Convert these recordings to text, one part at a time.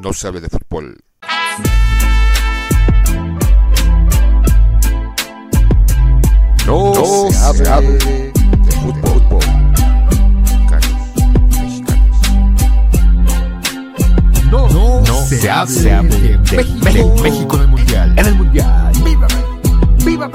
no se hable de fútbol. No, se, hable, de fútbol. No, no, se, hable, de, México, México, en el Mundial. En el Mundial. ¡Viva! ¡Viva!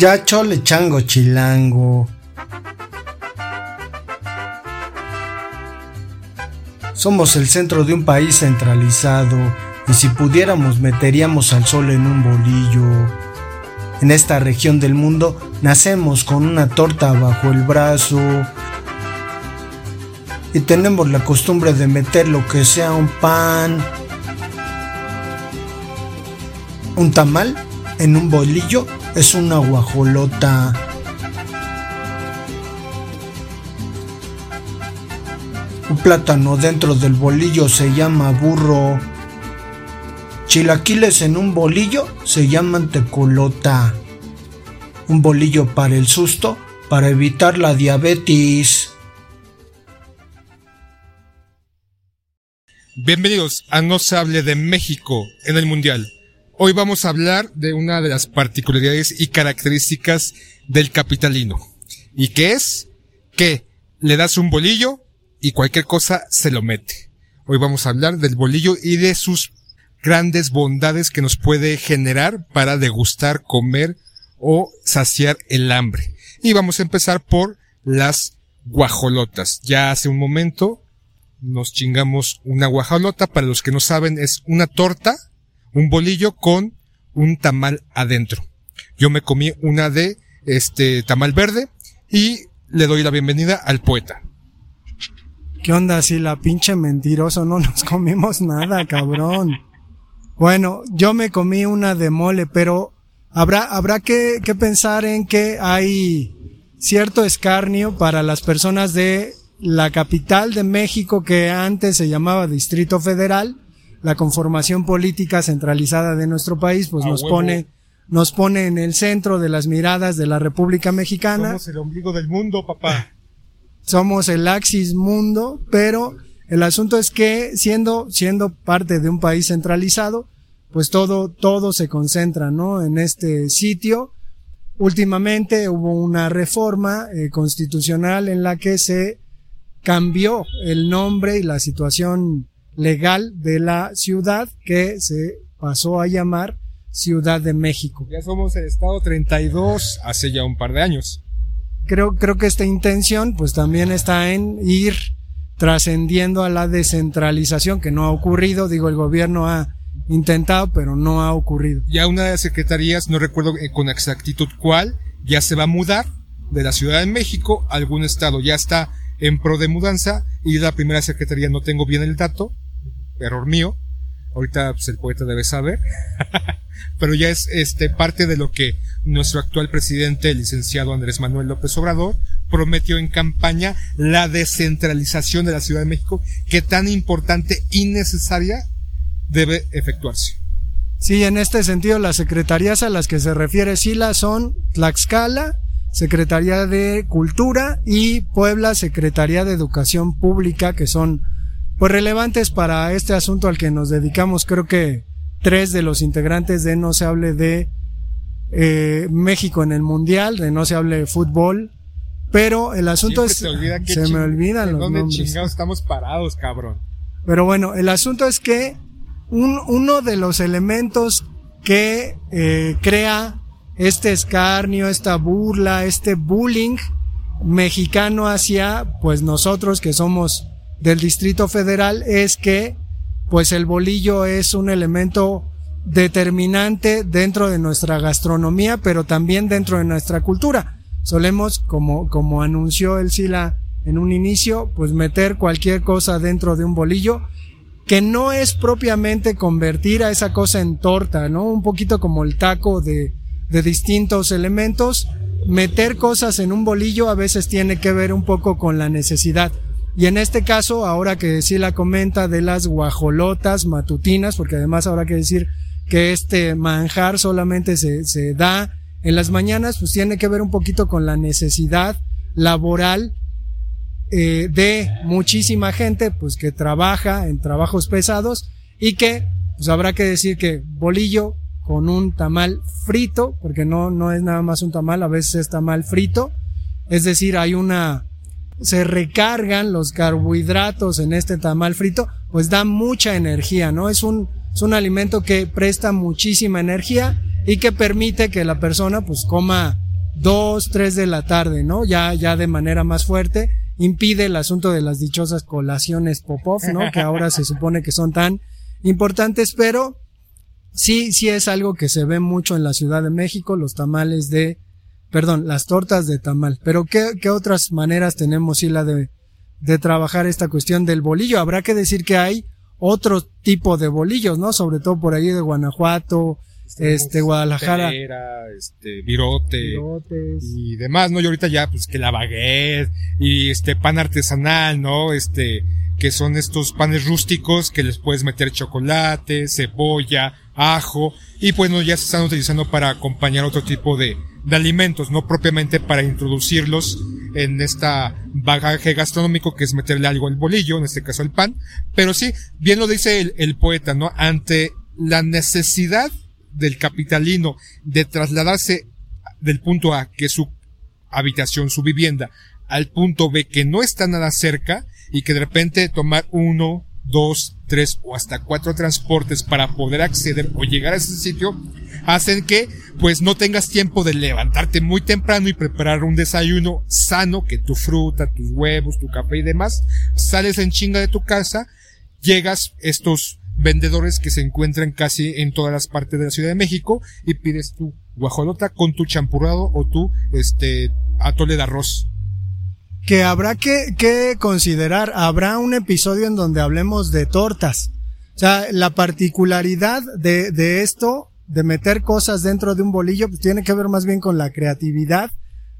Ya chole chango chilango. Somos el centro de un país centralizado y si pudiéramos meteríamos al sol en un bolillo. En esta región del mundo nacemos con una torta bajo el brazo y tenemos la costumbre de meter lo que sea un pan, un tamal en un bolillo es una guajolota. Un plátano dentro del bolillo se llama burro. Chilaquiles en un bolillo se llaman tecolota. Un bolillo para el susto, para evitar la diabetes. Bienvenidos a No se hable de México en el Mundial. Hoy vamos a hablar de una de las particularidades y características del capitalino. ¿Y qué es? Que le das un bolillo y cualquier cosa se lo mete. Hoy vamos a hablar del bolillo y de sus grandes bondades que nos puede generar para degustar, comer o saciar el hambre. Y vamos a empezar por las guajolotas. Ya hace un momento nos chingamos una guajolota. Para los que no saben, es una torta, un bolillo con un tamal adentro. Yo me comí una de este tamal verde y le doy la bienvenida al poeta. ¿Qué onda si la pinche mentiroso no nos comimos nada, cabrón? Bueno, yo me comí una de mole, pero habrá, habrá que, que pensar en que hay cierto escarnio para las personas de la capital de México que antes se llamaba Distrito Federal, la conformación política centralizada de nuestro país, pues nos pone, nos pone en el centro de las miradas de la República Mexicana. Somos el ombligo del mundo, papá somos el Axis Mundo, pero el asunto es que siendo, siendo parte de un país centralizado, pues todo, todo se concentra, ¿no? En este sitio. Últimamente hubo una reforma eh, constitucional en la que se cambió el nombre y la situación legal de la ciudad que se pasó a llamar Ciudad de México. Ya somos el estado 32 hace ya un par de años creo, creo que esta intención pues también está en ir trascendiendo a la descentralización que no ha ocurrido, digo, el gobierno ha intentado, pero no ha ocurrido. Ya una de las secretarías, no recuerdo eh, con exactitud cuál, ya se va a mudar de la Ciudad de México a algún estado, ya está en pro de mudanza y la primera secretaría no tengo bien el dato, error mío, ahorita pues, el poeta debe saber, pero ya es este parte de lo que nuestro actual presidente, el licenciado Andrés Manuel López Obrador, prometió en campaña la descentralización de la Ciudad de México, que tan importante y necesaria debe efectuarse. Sí, en este sentido, las secretarías a las que se refiere Sila son Tlaxcala, Secretaría de Cultura y Puebla, Secretaría de Educación Pública, que son pues relevantes para este asunto al que nos dedicamos. Creo que tres de los integrantes de No se hable de eh, México en el Mundial, de no se hable de fútbol, pero el asunto es... Se me olvidan los nombres. estamos parados, cabrón? Pero bueno, el asunto es que un, uno de los elementos que eh, crea este escarnio, esta burla, este bullying mexicano hacia pues nosotros que somos del Distrito Federal es que pues el bolillo es un elemento determinante dentro de nuestra gastronomía, pero también dentro de nuestra cultura. Solemos, como, como anunció el Sila en un inicio, pues meter cualquier cosa dentro de un bolillo, que no es propiamente convertir a esa cosa en torta, ¿no? Un poquito como el taco de, de distintos elementos. Meter cosas en un bolillo a veces tiene que ver un poco con la necesidad. Y en este caso, ahora que sí la comenta de las guajolotas matutinas, porque además habrá que decir que este manjar solamente se, se da en las mañanas, pues tiene que ver un poquito con la necesidad laboral eh, de muchísima gente, pues que trabaja en trabajos pesados y que, pues habrá que decir que bolillo con un tamal frito, porque no, no es nada más un tamal, a veces es tamal frito, es decir, hay una, se recargan los carbohidratos en este tamal frito, pues da mucha energía, ¿no? Es un, es un alimento que presta muchísima energía y que permite que la persona pues coma dos, tres de la tarde, ¿no? Ya, ya de manera más fuerte impide el asunto de las dichosas colaciones Popov, ¿no? Que ahora se supone que son tan importantes, pero sí, sí es algo que se ve mucho en la Ciudad de México, los tamales de, perdón, las tortas de tamal. Pero ¿qué, qué otras maneras tenemos, sí, la de, de trabajar esta cuestión del bolillo? Habrá que decir que hay otro tipo de bolillos, ¿no? Sobre todo por ahí de Guanajuato, este, Guadalajara. Telera, este, virote. Virotes. y demás, ¿no? Y ahorita ya, pues que la baguette y este pan artesanal, ¿no? Este, que son estos panes rústicos que les puedes meter chocolate, cebolla, ajo, y bueno, ya se están utilizando para acompañar otro tipo de, de alimentos, no propiamente para introducirlos en esta bagaje gastronómico que es meterle algo al bolillo, en este caso el pan, pero sí, bien lo dice el, el poeta, ¿no? Ante la necesidad del capitalino de trasladarse del punto A, que es su habitación, su vivienda, al punto B, que no está nada cerca y que de repente tomar uno, dos, tres o hasta cuatro transportes para poder acceder o llegar a ese sitio, hacen que pues no tengas tiempo de levantarte muy temprano y preparar un desayuno sano, que tu fruta, tus huevos, tu café y demás, sales en chinga de tu casa, llegas estos vendedores que se encuentran casi en todas las partes de la Ciudad de México y pides tu guajolota con tu champurrado o tu este atole de arroz. que habrá que, que considerar, habrá un episodio en donde hablemos de tortas. O sea, la particularidad de, de esto, de meter cosas dentro de un bolillo, pues tiene que ver más bien con la creatividad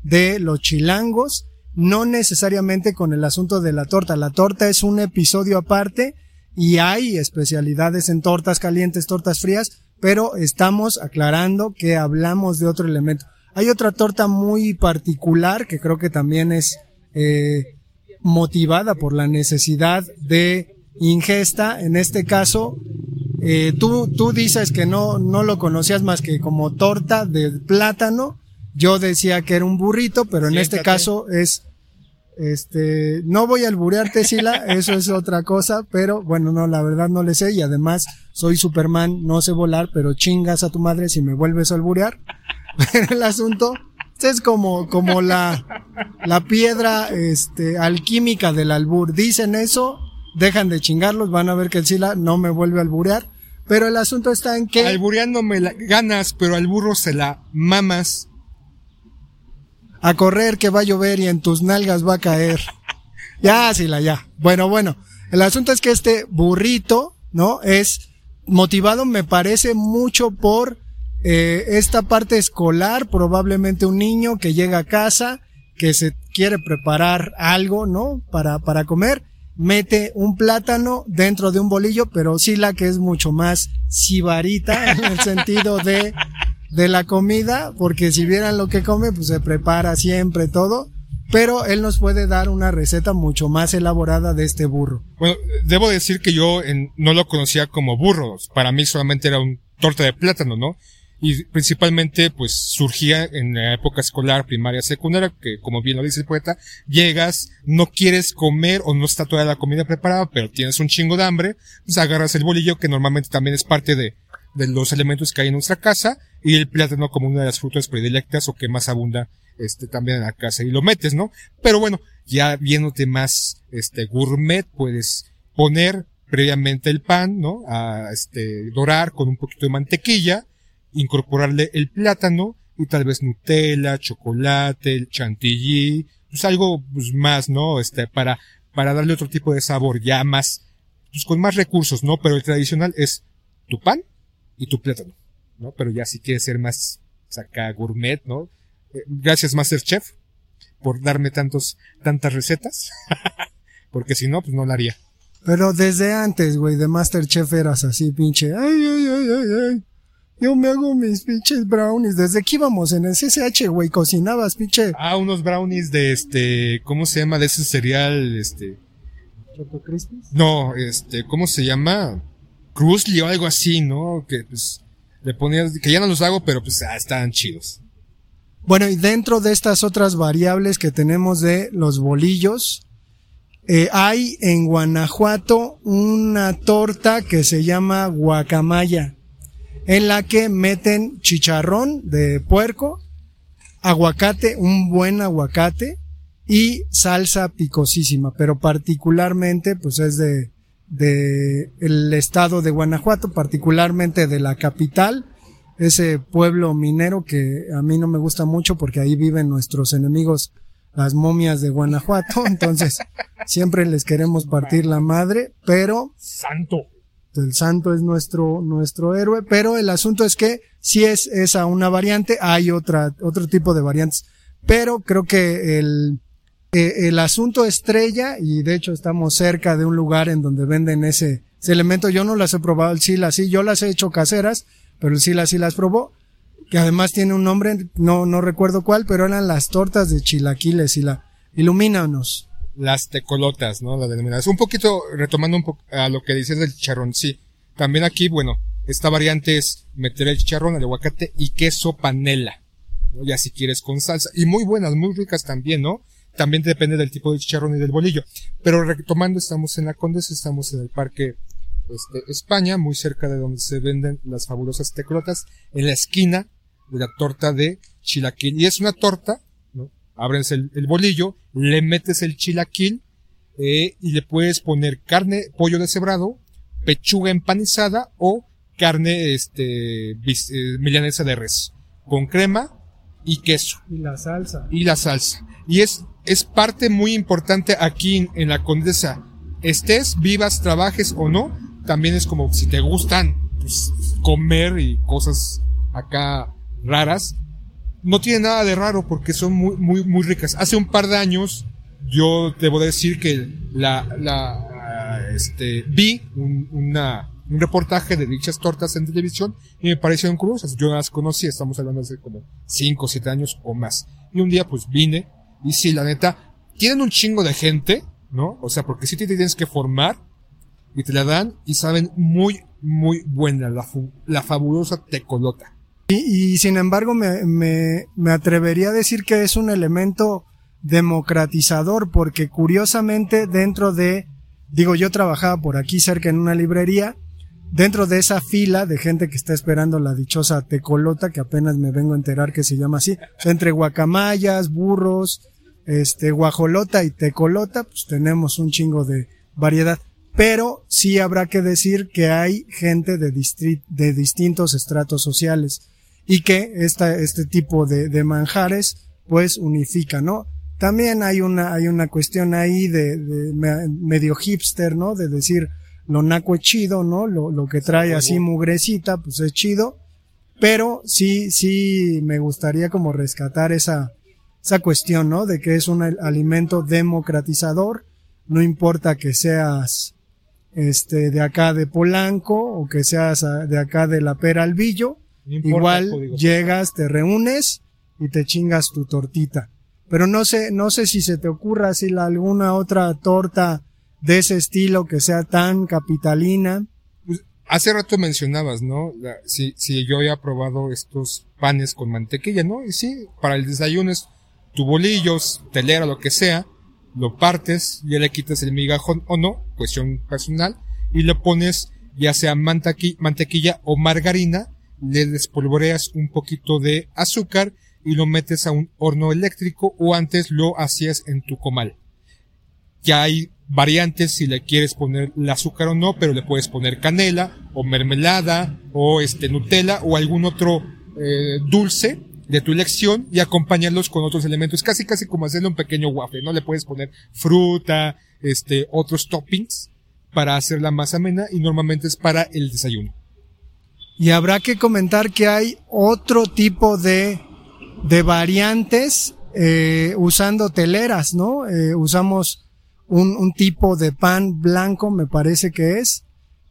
de los chilangos, no necesariamente con el asunto de la torta. La torta es un episodio aparte y hay especialidades en tortas calientes, tortas frías, pero estamos aclarando que hablamos de otro elemento. Hay otra torta muy particular que creo que también es eh, motivada por la necesidad de ingesta. En este caso, eh, tú, tú dices que no, no lo conocías más que como torta de plátano. Yo decía que era un burrito, pero en este caso es, este, no voy a alburearte, Sila, eso es otra cosa, pero bueno, no, la verdad no le sé y además soy Superman, no sé volar, pero chingas a tu madre si me vuelves a alburear. Pero el asunto es como, como la, la piedra, este, alquímica del albur. Dicen eso, dejan de chingarlos, van a ver que el Sila no me vuelve a alburear. Pero el asunto está en que Albureándome la ganas, pero al burro se la mamas. a correr que va a llover y en tus nalgas va a caer. Ya, Sila, ya. Bueno, bueno. El asunto es que este burrito, ¿no? Es motivado, me parece, mucho por eh, esta parte escolar, probablemente un niño que llega a casa, que se quiere preparar algo, ¿no? Para, para comer, mete un plátano dentro de un bolillo, pero sí la que es mucho más sibarita en el sentido de, de la comida, porque si vieran lo que come, pues se prepara siempre todo, pero él nos puede dar una receta mucho más elaborada de este burro. Bueno, debo decir que yo en- no lo conocía como burro. Para mí solamente era un torta de plátano, ¿no? Y principalmente, pues, surgía en la época escolar, primaria, secundaria, que como bien lo dice el poeta, llegas, no quieres comer o no está toda la comida preparada, pero tienes un chingo de hambre, pues agarras el bolillo, que normalmente también es parte de, de los elementos que hay en nuestra casa, y el plátano como una de las frutas predilectas o que más abunda, este, también en la casa, y lo metes, ¿no? Pero bueno, ya viéndote más, este, gourmet, puedes poner previamente el pan, ¿no? A, este, dorar con un poquito de mantequilla, incorporarle el plátano y tal vez Nutella, chocolate, el chantilly pues algo pues más, ¿no? Este, para, para darle otro tipo de sabor, ya más, pues con más recursos, ¿no? Pero el tradicional es tu pan y tu plátano, ¿no? Pero ya si quieres ser más, saca gourmet, ¿no? Eh, gracias Masterchef por darme tantos, tantas recetas. Porque si no, pues no la haría. Pero desde antes, güey, de Masterchef eras así, pinche. Ay, ay, ay, ay, ay. Yo me hago mis pinches brownies. Desde que íbamos en el CCH, güey, cocinabas, pinche. Ah, unos brownies de este, ¿cómo se llama? De ese cereal, este. Choco Crispies. No, este, ¿cómo se llama? Cruzli o algo así, ¿no? Que pues le ponías, que ya no los hago, pero pues ah, estaban chidos. Bueno, y dentro de estas otras variables que tenemos de los bolillos, eh, hay en Guanajuato una torta que se llama guacamaya, en la que meten chicharrón de puerco, aguacate, un buen aguacate y salsa picosísima, pero particularmente pues es de, de el estado de Guanajuato, particularmente de la capital, ese pueblo minero que a mí no me gusta mucho porque ahí viven nuestros enemigos, las momias de Guanajuato, entonces siempre les queremos partir la madre, pero Santo. El santo es nuestro, nuestro héroe, pero el asunto es que si es esa una variante, hay otra, otro tipo de variantes, pero creo que el, eh, el asunto estrella, y de hecho estamos cerca de un lugar en donde venden ese, ese elemento, yo no las he probado, el sila sí, yo las he hecho caseras, pero el sila sí las probó, que además tiene un nombre, no, no recuerdo cuál, pero eran las tortas de chilaquiles, Sila. Ilumínanos. Las tecolotas, ¿no? La denominación. Un poquito, retomando un poco a lo que dices del chicharrón, sí. También aquí, bueno, esta variante es meter el chicharrón, el aguacate y queso panela. ¿no? Ya si quieres con salsa. Y muy buenas, muy ricas también, ¿no? También depende del tipo de chicharrón y del bolillo. Pero retomando, estamos en la Condesa, estamos en el parque este, España, muy cerca de donde se venden las fabulosas tecolotas, en la esquina de la torta de chilaquil. Y es una torta. Abres el, el bolillo, le metes el chilaquil, eh, y le puedes poner carne, pollo deshebrado, pechuga empanizada o carne, este, bis- eh, milanesa de res, con crema y queso Y la salsa. y la salsa. Y es, es parte muy importante aquí en, en la Condesa. Estés, vivas, trabajes o no, también es como si te gustan pues, comer y cosas acá raras. No tiene nada de raro porque son muy, muy, muy ricas. Hace un par de años yo debo decir que la, la, este, vi un, una, un reportaje de dichas tortas en televisión y me parecieron curiosas. Yo no las conocí, estamos hablando hace como 5 o 7 años o más. Y un día pues vine y sí, la neta, tienen un chingo de gente, ¿no? O sea, porque sí te tienes que formar y te la dan y saben muy, muy buena la, la fabulosa tecolota. Y, y sin embargo me, me, me atrevería a decir que es un elemento democratizador porque curiosamente dentro de, digo yo trabajaba por aquí cerca en una librería, dentro de esa fila de gente que está esperando la dichosa tecolota que apenas me vengo a enterar que se llama así, entre guacamayas, burros, este guajolota y tecolota, pues tenemos un chingo de variedad. Pero sí habrá que decir que hay gente de, de distintos estratos sociales y que esta, este tipo de, de manjares pues unifica, ¿no? También hay una, hay una cuestión ahí de, de me- medio hipster, ¿no? De decir lo naco es chido, ¿no? Lo, lo que trae así mugrecita, pues es chido. Pero sí, sí me gustaría como rescatar esa, esa cuestión, ¿no? De que es un al- alimento democratizador, no importa que seas este de acá de Polanco o que seas ah, de acá de la Pera Albillo, No importa el igual llegas, te reúnes y te chingas tu tortita. Pero no sé, no sé si se te ocurra si la, alguna otra torta de ese estilo que sea tan capitalina. Pues, hace rato mencionabas, ¿no? La- si, si yo había probado estos panes con mantequilla, ¿no? Y sí, para el desayuno es tu bolillos, telera, lo que sea, lo partes, ya le quitas el migajón o no, cuestión personal, y le pones ya sea mantequilla o margarina, le despolvoreas un poquito de azúcar y lo metes a un horno eléctrico o antes lo hacías en tu comal. Ya hay variantes si le quieres poner el azúcar o no, pero le puedes poner canela o mermelada o este Nutella o algún otro eh, dulce de tu elección y acompañarlos con otros elementos, casi casi como hacerle un pequeño waffle, ¿no? Le puedes poner fruta, este, otros toppings para hacerla más amena y normalmente es para el desayuno. Y habrá que comentar que hay otro tipo de, de variantes eh, usando teleras, ¿no? Eh, usamos un, un, tipo de pan blanco, me parece que es,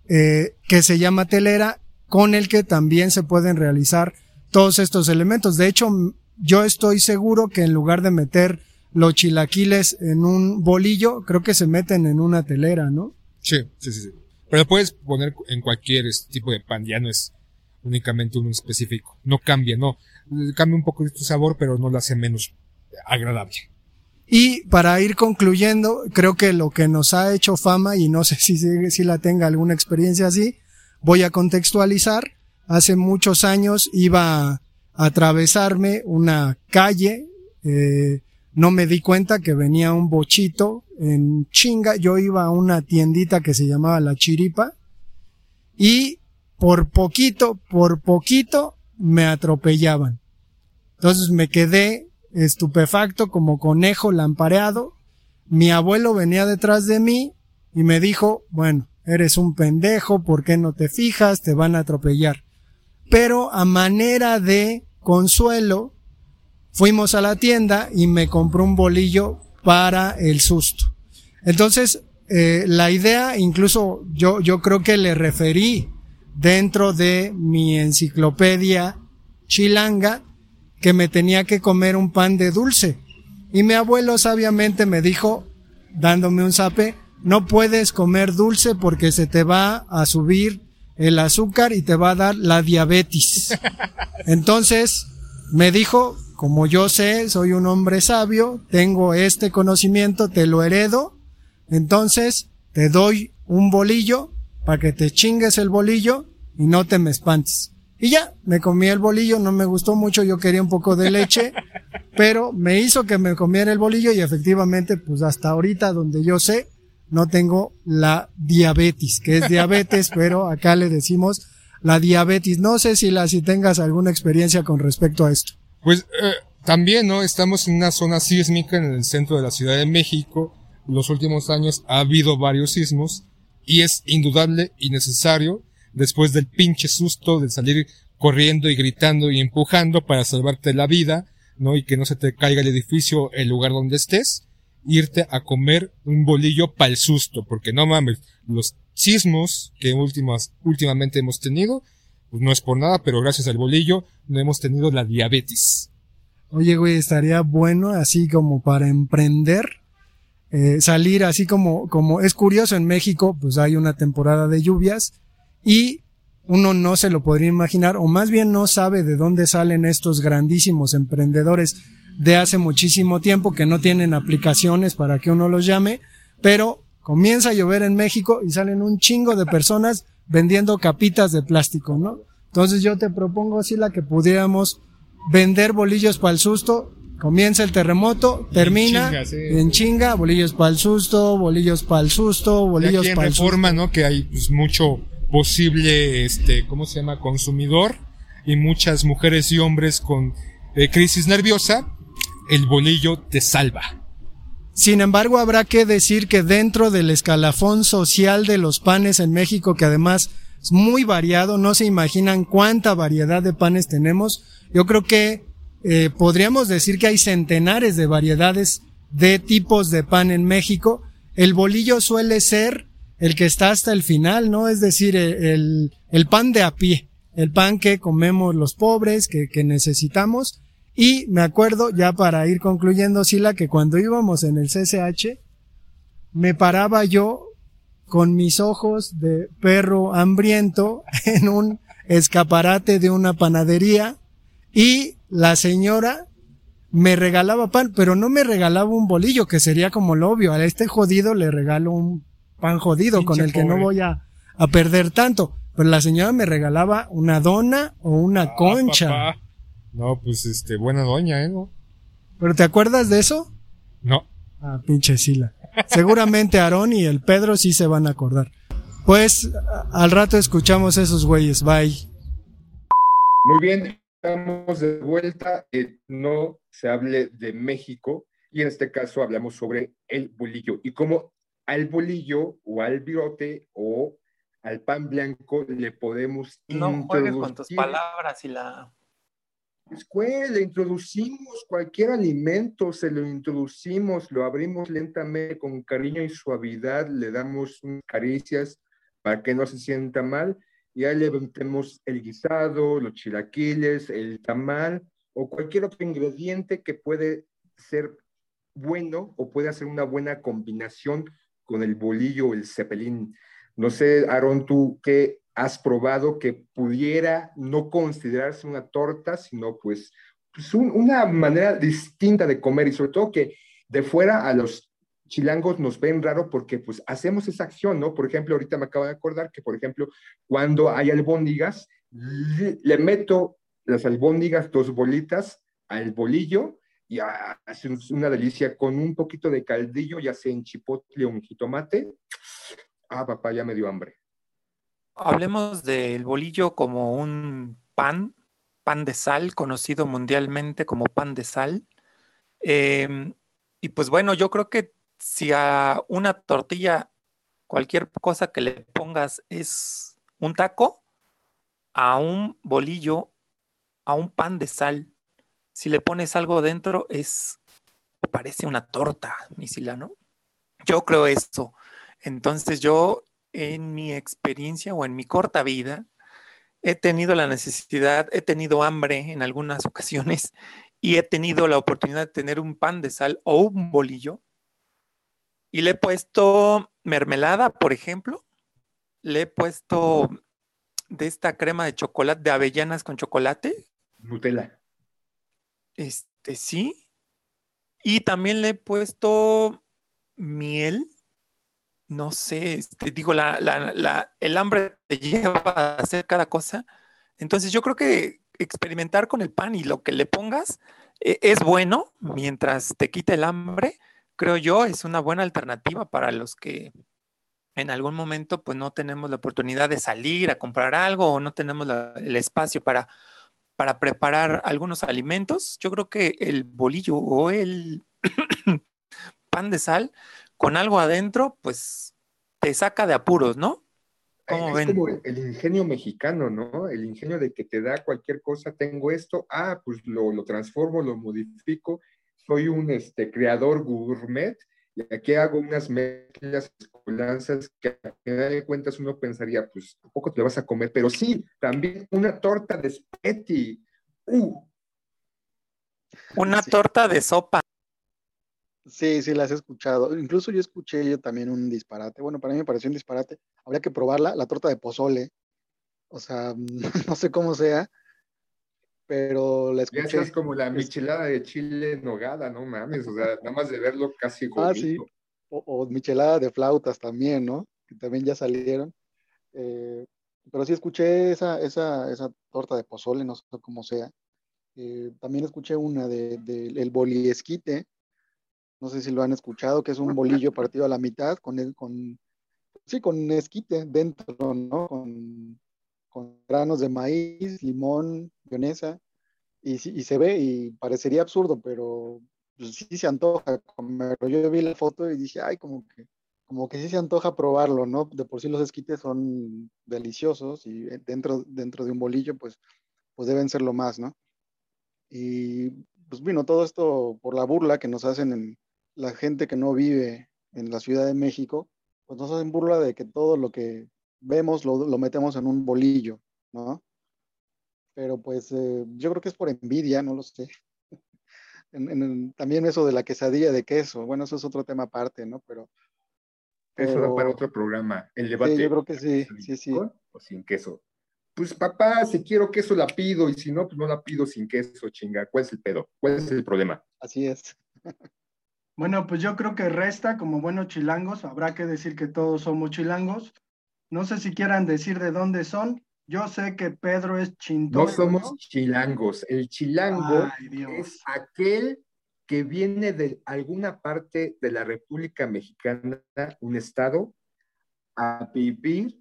eh, que se llama telera, con el que también se pueden realizar todos estos elementos. De hecho, yo estoy seguro que en lugar de meter los chilaquiles en un bolillo, creo que se meten en una telera, ¿no? Sí, sí, sí. sí. Pero puedes poner en cualquier tipo de pan, ya no es únicamente uno específico. No cambia, no. Cambia un poco su sabor, pero no lo hace menos agradable. Y para ir concluyendo, creo que lo que nos ha hecho fama, y no sé si, si la tenga alguna experiencia así, voy a contextualizar. Hace muchos años iba a atravesarme una calle, eh, no me di cuenta que venía un bochito en chinga. Yo iba a una tiendita que se llamaba La Chiripa y por poquito, por poquito me atropellaban. Entonces me quedé estupefacto como conejo lampareado. Mi abuelo venía detrás de mí y me dijo, bueno, eres un pendejo, ¿por qué no te fijas? Te van a atropellar. Pero a manera de consuelo, fuimos a la tienda y me compró un bolillo para el susto. Entonces, eh, la idea, incluso yo, yo creo que le referí dentro de mi enciclopedia chilanga que me tenía que comer un pan de dulce. Y mi abuelo sabiamente me dijo, dándome un zape, no puedes comer dulce porque se te va a subir el azúcar y te va a dar la diabetes. Entonces, me dijo, como yo sé, soy un hombre sabio, tengo este conocimiento, te lo heredo, entonces te doy un bolillo para que te chingues el bolillo y no te me espantes. Y ya, me comí el bolillo, no me gustó mucho, yo quería un poco de leche, pero me hizo que me comiera el bolillo y efectivamente, pues hasta ahorita donde yo sé, no tengo la diabetes, que es diabetes, pero acá le decimos la diabetes. No sé si la, si tengas alguna experiencia con respecto a esto. Pues eh, también, ¿no? Estamos en una zona sísmica en el centro de la Ciudad de México. Los últimos años ha habido varios sismos y es indudable y necesario después del pinche susto de salir corriendo y gritando y empujando para salvarte la vida, ¿no? Y que no se te caiga el edificio, el lugar donde estés, irte a comer un bolillo para el susto, porque no mames, los sismos que últimas, últimamente hemos tenido, pues no es por nada, pero gracias al bolillo no hemos tenido la diabetes. Oye, güey, estaría bueno así como para emprender, eh, salir así como, como es curioso en México, pues hay una temporada de lluvias, y uno no se lo podría imaginar, o más bien no sabe de dónde salen estos grandísimos emprendedores de hace muchísimo tiempo que no tienen aplicaciones para que uno los llame, pero comienza a llover en México y salen un chingo de personas vendiendo capitas de plástico, ¿no? Entonces yo te propongo, la que pudiéramos vender bolillos para el susto, comienza el terremoto, termina en chinga, sí. en chinga bolillos para el susto, bolillos para el susto, bolillos para el reforma, ¿no? Que hay pues, mucho posible, este, ¿cómo se llama? Consumidor y muchas mujeres y hombres con eh, crisis nerviosa, el bolillo te salva. Sin embargo, habrá que decir que dentro del escalafón social de los panes en México, que además es muy variado, no se imaginan cuánta variedad de panes tenemos, yo creo que eh, podríamos decir que hay centenares de variedades de tipos de pan en México. El bolillo suele ser el que está hasta el final, ¿no? Es decir, el, el pan de a pie, el pan que comemos los pobres, que, que necesitamos. Y me acuerdo, ya para ir concluyendo, Sila, que cuando íbamos en el CCH, me paraba yo con mis ojos de perro hambriento en un escaparate de una panadería y la señora me regalaba pan, pero no me regalaba un bolillo, que sería como lo obvio. A este jodido le regalo un pan jodido con el que no voy a, a, perder tanto. Pero la señora me regalaba una dona o una ah, concha. Papá. No, pues este, buena doña, ¿eh? ¿No? ¿Pero te acuerdas de eso? No. Ah, pinche Sila. Seguramente Aarón y el Pedro sí se van a acordar. Pues al rato escuchamos esos güeyes. Bye. Muy bien. Estamos de vuelta. Eh, no se hable de México y en este caso hablamos sobre el bolillo y cómo al bolillo o al virote o al pan blanco le podemos No juegues con tus palabras y la... Pues, le introducimos cualquier alimento, se lo introducimos, lo abrimos lentamente con cariño y suavidad, le damos caricias para que no se sienta mal y ahí le metemos el guisado, los chilaquiles, el tamal o cualquier otro ingrediente que puede ser bueno o puede hacer una buena combinación con el bolillo o el cepelín. No sé, Aaron, tú qué has probado que pudiera no considerarse una torta, sino pues, pues una manera distinta de comer y sobre todo que de fuera a los chilangos nos ven raro porque pues hacemos esa acción, ¿no? Por ejemplo, ahorita me acabo de acordar que, por ejemplo, cuando hay albóndigas, le meto las albóndigas, dos bolitas al bolillo y hace una delicia con un poquito de caldillo, ya sea en chipotle o en jitomate. Ah, papá, ya me dio hambre. Hablemos del bolillo como un pan, pan de sal, conocido mundialmente como pan de sal. Em, y pues bueno, yo creo que si a una tortilla, cualquier cosa que le pongas es un taco, a un bolillo, a un pan de sal, si le pones algo dentro, es, parece una torta, Misila, ¿no? Yo creo esto. Entonces yo, en mi experiencia o en mi corta vida, he tenido la necesidad, he tenido hambre en algunas ocasiones y he tenido la oportunidad de tener un pan de sal o un bolillo y le he puesto mermelada, por ejemplo. Le he puesto de esta crema de chocolate, de avellanas con chocolate. Nutella. Este, sí. Y también le he puesto miel. No sé, este, digo, la, la, el hambre te lleva a hacer cada cosa. Entonces yo creo que experimentar con el pan y lo que le pongas eh, es bueno mientras te quita el hambre creo yo, es una buena alternativa para los que en algún momento pues no tenemos la oportunidad de salir a comprar algo o no tenemos el espacio para, para preparar algunos alimentos. Yo creo que el bolillo o el pan de sal con algo adentro, pues te saca de apuros, ¿no? es como el ingenio mexicano, ¿no? El ingenio de que te da cualquier cosa, tengo esto, ah, pues lo, lo transformo, lo modifico soy un este, creador gourmet y aquí hago unas mezclas, escolanzas que a final de cuentas uno pensaría, pues, poco te vas a comer, pero sí, también una torta de spaghetti. Uh. Una torta de sopa. Sí, sí, las he escuchado. Incluso yo escuché yo también un disparate. Bueno, para mí me pareció un disparate. Habría que probarla, la torta de pozole. O sea, no sé cómo sea, pero la escuché. es como la michelada de chile en nogada, no mames, o sea, nada más de verlo casi Ah, sí, o, michelada de flautas también, ¿no? Que también ya salieron. Eh, pero sí escuché esa, esa, esa torta de pozole, no sé cómo sea. Eh, también escuché una de, de, el boliesquite, no sé si lo han escuchado, que es un bolillo partido a la mitad con, el, con sí, con esquite dentro, ¿no? Con, con granos de maíz, limón, mayonesa, y, y se ve y parecería absurdo, pero pues, sí se antoja comerlo. Yo vi la foto y dije, ay, como que, como que sí se antoja probarlo, ¿no? De por sí los esquites son deliciosos y eh, dentro, dentro de un bolillo, pues, pues deben ser lo más, ¿no? Y pues vino todo esto por la burla que nos hacen en la gente que no vive en la Ciudad de México, pues nos hacen burla de que todo lo que vemos lo, lo metemos en un bolillo, ¿no? Pero pues eh, yo creo que es por envidia, no lo sé. también eso de la quesadilla de queso, bueno, eso es otro tema aparte, ¿no? Pero... Eso da para otro programa, el debate. Sí, yo creo que sí, sí, sí. o sin queso. Pues papá, si quiero queso la pido y si no, pues no la pido sin queso, chinga. ¿Cuál es el pedo? ¿Cuál es el problema? Así es. Bueno, pues yo creo que resta como buenos chilangos, habrá que decir que todos somos chilangos. No sé si quieran decir de dónde son. Yo sé que Pedro es chintón. No somos chilangos. El chilango es aquel que viene de alguna parte de la República Mexicana, un estado, a vivir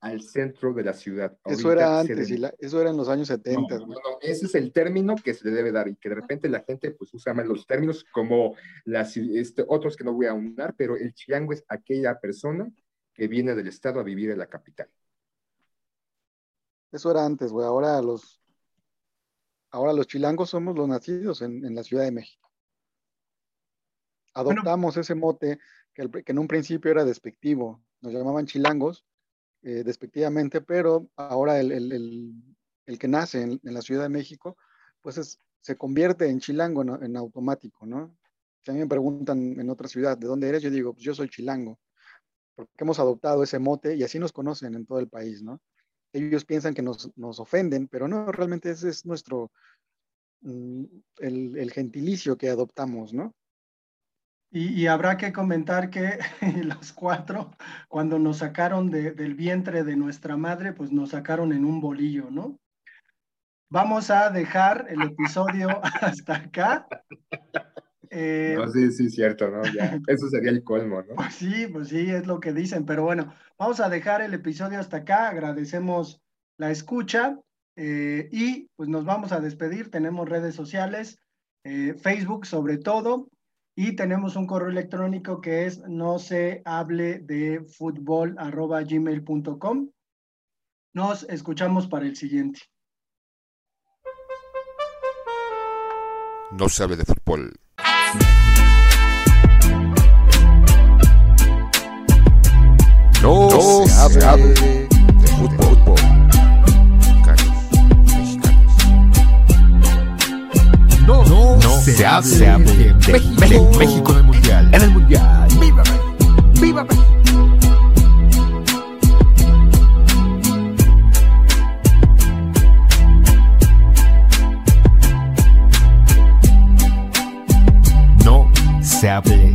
al centro de la ciudad. Eso Ahorita era antes, de- y la- eso era en los años 70. no, no, no, ese es el término que se le debe dar y que de repente la gente pues usa más los términos como las, este, otros que no voy a unir, pero el chilango es aquella persona que viene del estado a vivir en la capital. Eso era antes, güey. Ahora los, ahora los chilangos somos los nacidos en, en la Ciudad de México. Adoptamos ese mote que, en un principio era despectivo. Nos llamaban chilangos eh, despectivamente, pero ahora el, el- el- el que nace en, en la Ciudad de México, pues es- se convierte en chilango en, en automático, ¿no? Si a mí me preguntan en otra ciudad, ¿de dónde eres? Yo digo, pues yo soy chilango, porque hemos adoptado ese mote y así nos conocen en todo el país, ¿no? ellos piensan que nos, nos ofenden, pero no, realmente ese es nuestro, mm, el, gentilicio que adoptamos, ¿no? Y, y habrá que comentar que los cuatro, cuando nos sacaron de- del vientre de nuestra madre, pues nos sacaron en un bolillo, ¿no? Vamos a dejar el episodio hasta acá. Eh, No, sí, sí, cierto, ¿no? Ya, eso sería el colmo, ¿no? Pues sí, pues sí, es lo que dicen, pero bueno, vamos a dejar el episodio hasta acá, agradecemos la escucha eh, y pues nos vamos a despedir, tenemos redes sociales, eh, Facebook sobre todo, y tenemos un correo electrónico que es no se hable de fútbol arroba gmail.com. Nos escuchamos para el siguiente. No se hable de fútbol. No, se, hable, de fútbol. Carlos, mexicanos. No, no, No se, se hable, hable de, de México, México No